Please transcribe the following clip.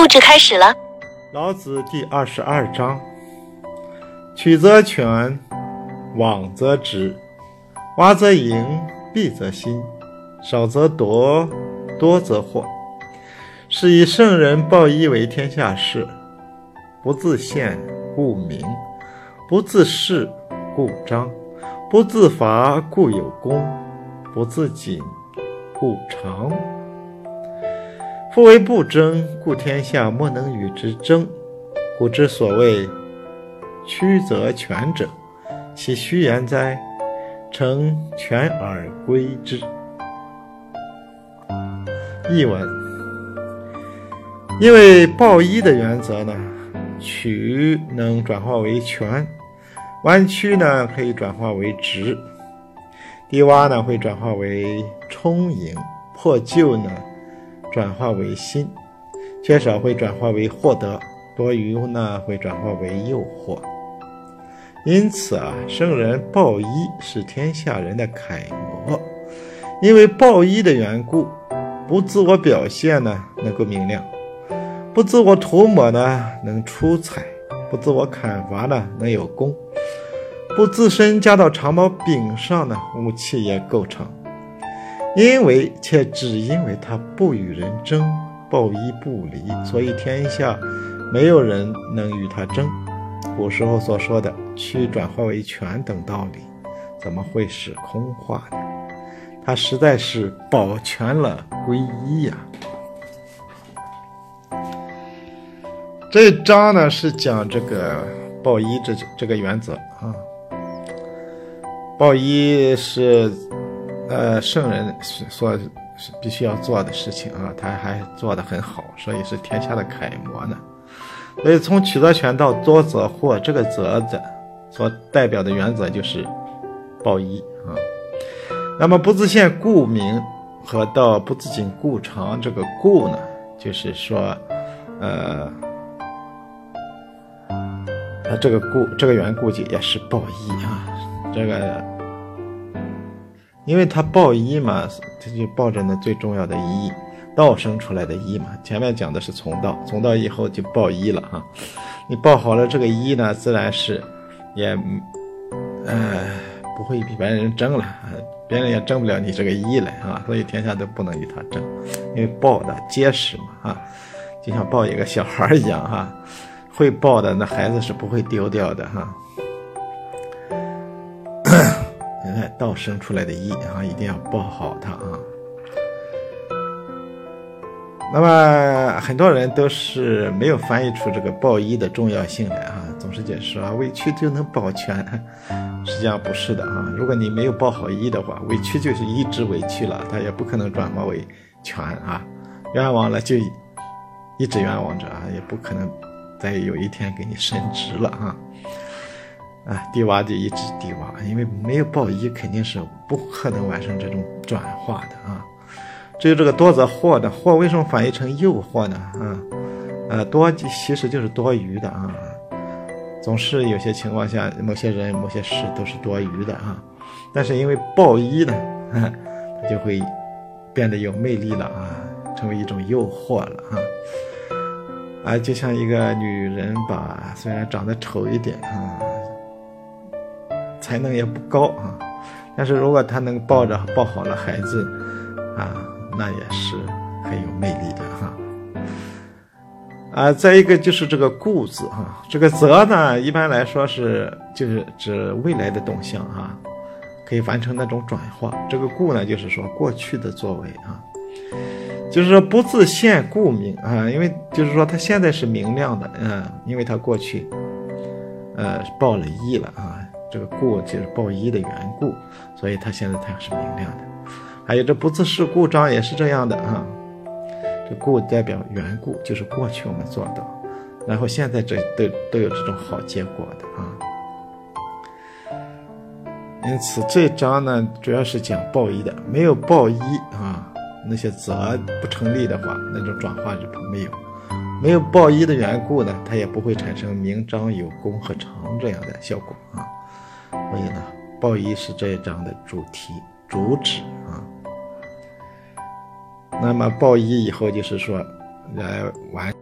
录制开始了。老子第二十二章：曲则全，枉则直，洼则盈，敝则新，少则夺，多则惑。是以圣人报一为天下事，不自见，故明；不自是，故彰；不自伐，故有功；不自矜，故长。夫为不争，故天下莫能与之争。故之所谓曲则全者，其虚言哉？诚全而归之。译文：因为抱一的原则呢，曲能转化为全，弯曲呢可以转化为直，低洼呢会转化为充盈，破旧呢。转化为心，缺少会转化为获得，多余呢会转化为诱惑。因此啊，圣人报一是天下人的楷模。因为报一的缘故，不自我表现呢能够明亮，不自我涂抹呢能出彩，不自我砍伐呢能有功，不自身加到长矛柄上呢武器也构成。因为却只因为他不与人争，抱一不离，所以天下没有人能与他争。古时候所说的“曲转化为权”等道理，怎么会是空话呢？他实在是保全了归一呀。这章呢是讲这个抱一这这个原则啊，抱一是。呃，圣人所必须要做的事情啊，他还做得很好，所以是天下的楷模呢。所以从曲则全到多则惑，这个则的所代表的原则就是报一啊。那么不自见故明和到不自谨故长，这个故呢，就是说，呃，它这个故这个缘故就也是报一啊，这个。因为他报一嘛，他就抱着那最重要的一道生出来的一嘛。前面讲的是从道，从道以后就报一了哈。你报好了这个一呢，自然是也，呃，不会比别人争了，别人也争不了你这个一来啊。所以天下都不能与他争，因为抱的结实嘛啊，就像抱一个小孩一样哈，会抱的那孩子是不会丢掉的哈。道生出来的一啊，一定要报好它啊。那么很多人都是没有翻译出这个报一的重要性来啊，总是解释说委屈就能保全，实际上不是的啊。如果你没有报好一的话，委屈就是一直委屈了，它也不可能转化为全啊。冤枉了就一直冤枉着啊，也不可能再有一天给你升职了啊。啊，低洼就一直低洼，因为没有报一，肯定是不可能完成这种转化的啊。至于这个多则惑的惑，为什么翻译成诱惑呢？啊，呃，多其实就是多余的啊。总是有些情况下，某些人、某些事都是多余的啊。但是因为报一呢，它就会变得有魅力了啊，成为一种诱惑了啊。啊，就像一个女人吧，虽然长得丑一点啊。才能也不高啊，但是如果他能抱着抱好了孩子，啊，那也是很有魅力的哈。啊，再一个就是这个“故”字哈，这个“则”呢，一般来说是就是指未来的动向啊，可以完成那种转化。这个“故”呢，就是说过去的作为啊，就是说不自现故明啊，因为就是说他现在是明亮的，嗯，因为他过去，呃，报了一了啊。这个故就是报一的缘故，所以它现在太阳是明亮的。还有这不自是故障也是这样的啊。这故代表缘故，就是过去我们做到，然后现在这都都有这种好结果的啊。因此这章呢，主要是讲报一的，没有报一啊，那些则不成立的话，那种转化就没有。没有报一的缘故呢，它也不会产生明章有功和长这样的效果啊。所以呢，报一是这一章的主题主旨啊。那么报一以后就是说，来完。